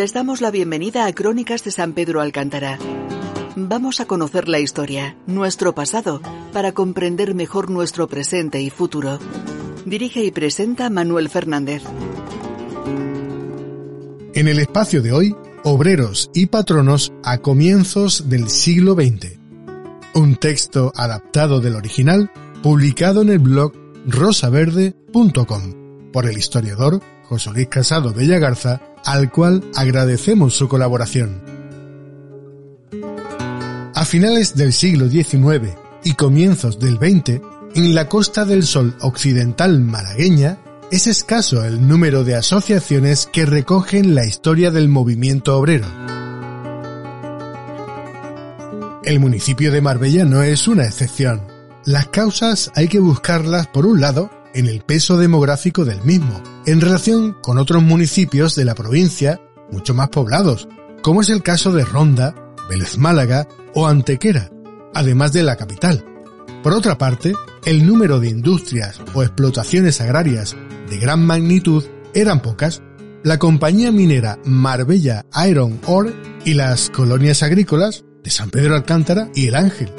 Les damos la bienvenida a Crónicas de San Pedro Alcántara. Vamos a conocer la historia, nuestro pasado, para comprender mejor nuestro presente y futuro. Dirige y presenta Manuel Fernández. En el espacio de hoy, obreros y patronos a comienzos del siglo XX. Un texto adaptado del original, publicado en el blog rosaverde.com por el historiador José Luis Casado Bella Garza, al cual agradecemos su colaboración. A finales del siglo XIX y comienzos del XX, en la Costa del Sol occidental malagueña, es escaso el número de asociaciones que recogen la historia del movimiento obrero. El municipio de Marbella no es una excepción. Las causas hay que buscarlas, por un lado, en el peso demográfico del mismo, en relación con otros municipios de la provincia mucho más poblados, como es el caso de Ronda, Vélez Málaga o Antequera, además de la capital. Por otra parte, el número de industrias o explotaciones agrarias de gran magnitud eran pocas. La compañía minera Marbella Iron Ore y las colonias agrícolas de San Pedro Alcántara y El Ángel.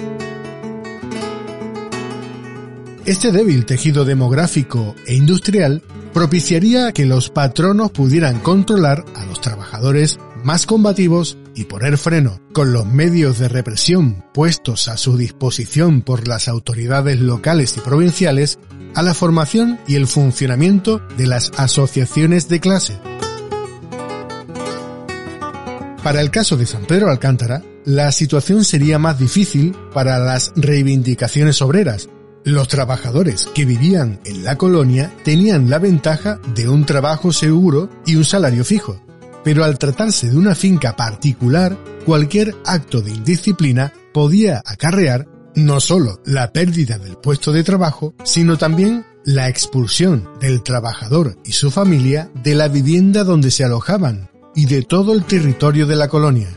Este débil tejido demográfico e industrial propiciaría que los patronos pudieran controlar a los trabajadores más combativos y poner freno, con los medios de represión puestos a su disposición por las autoridades locales y provinciales, a la formación y el funcionamiento de las asociaciones de clase. Para el caso de San Pedro Alcántara, la situación sería más difícil para las reivindicaciones obreras, los trabajadores que vivían en la colonia tenían la ventaja de un trabajo seguro y un salario fijo, pero al tratarse de una finca particular, cualquier acto de indisciplina podía acarrear no solo la pérdida del puesto de trabajo, sino también la expulsión del trabajador y su familia de la vivienda donde se alojaban y de todo el territorio de la colonia.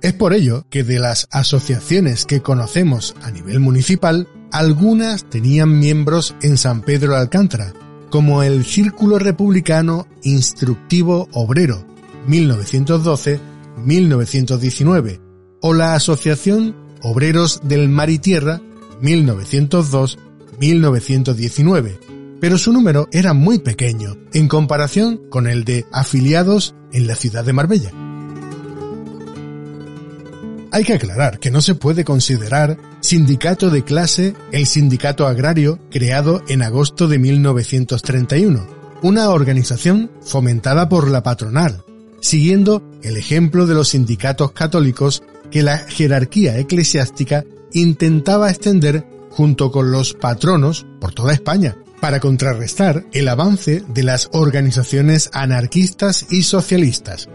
Es por ello que de las asociaciones que conocemos a nivel municipal, algunas tenían miembros en San Pedro de Alcántara, como el Círculo Republicano Instructivo Obrero 1912-1919 o la Asociación Obreros del Mar y Tierra 1902-1919, pero su número era muy pequeño en comparación con el de afiliados en la ciudad de Marbella. Hay que aclarar que no se puede considerar sindicato de clase el sindicato agrario creado en agosto de 1931, una organización fomentada por la patronal, siguiendo el ejemplo de los sindicatos católicos que la jerarquía eclesiástica intentaba extender junto con los patronos por toda España, para contrarrestar el avance de las organizaciones anarquistas y socialistas.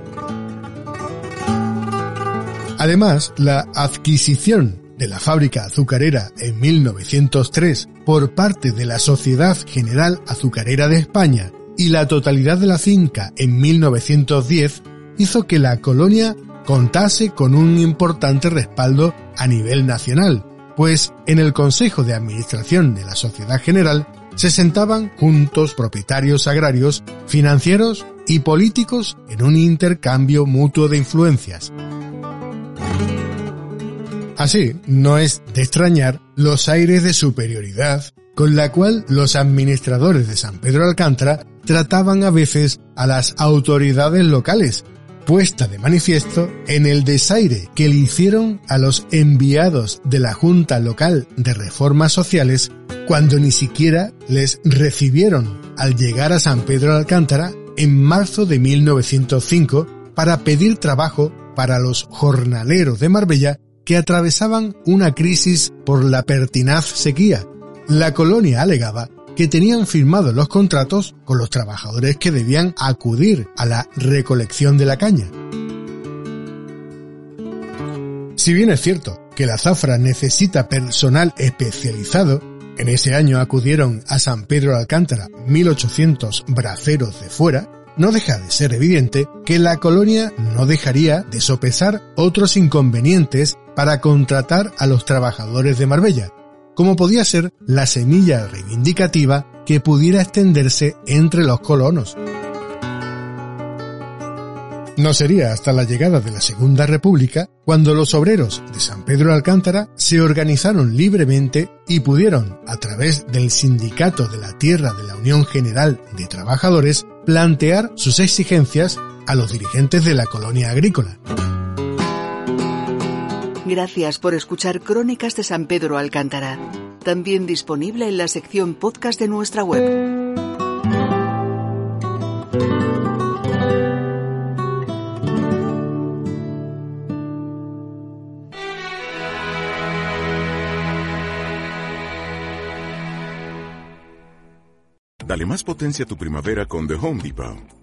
Además, la adquisición de la fábrica azucarera en 1903 por parte de la Sociedad General Azucarera de España y la totalidad de la finca en 1910 hizo que la colonia contase con un importante respaldo a nivel nacional, pues en el Consejo de Administración de la Sociedad General se sentaban juntos propietarios agrarios, financieros y políticos en un intercambio mutuo de influencias. Así, no es de extrañar los aires de superioridad con la cual los administradores de San Pedro Alcántara trataban a veces a las autoridades locales, puesta de manifiesto en el desaire que le hicieron a los enviados de la Junta Local de Reformas Sociales cuando ni siquiera les recibieron al llegar a San Pedro Alcántara en marzo de 1905 para pedir trabajo para los jornaleros de Marbella que atravesaban una crisis por la pertinaz sequía. La colonia alegaba que tenían firmados los contratos con los trabajadores que debían acudir a la recolección de la caña. Si bien es cierto que la zafra necesita personal especializado, en ese año acudieron a San Pedro Alcántara 1800 braceros de fuera, no deja de ser evidente que la colonia no dejaría de sopesar otros inconvenientes para contratar a los trabajadores de Marbella, como podía ser la semilla reivindicativa que pudiera extenderse entre los colonos. No sería hasta la llegada de la Segunda República cuando los obreros de San Pedro de Alcántara se organizaron libremente y pudieron, a través del Sindicato de la Tierra de la Unión General de Trabajadores, plantear sus exigencias a los dirigentes de la colonia agrícola. Gracias por escuchar Crónicas de San Pedro Alcántara, también disponible en la sección podcast de nuestra web. Dale más potencia a tu primavera con The Home Depot.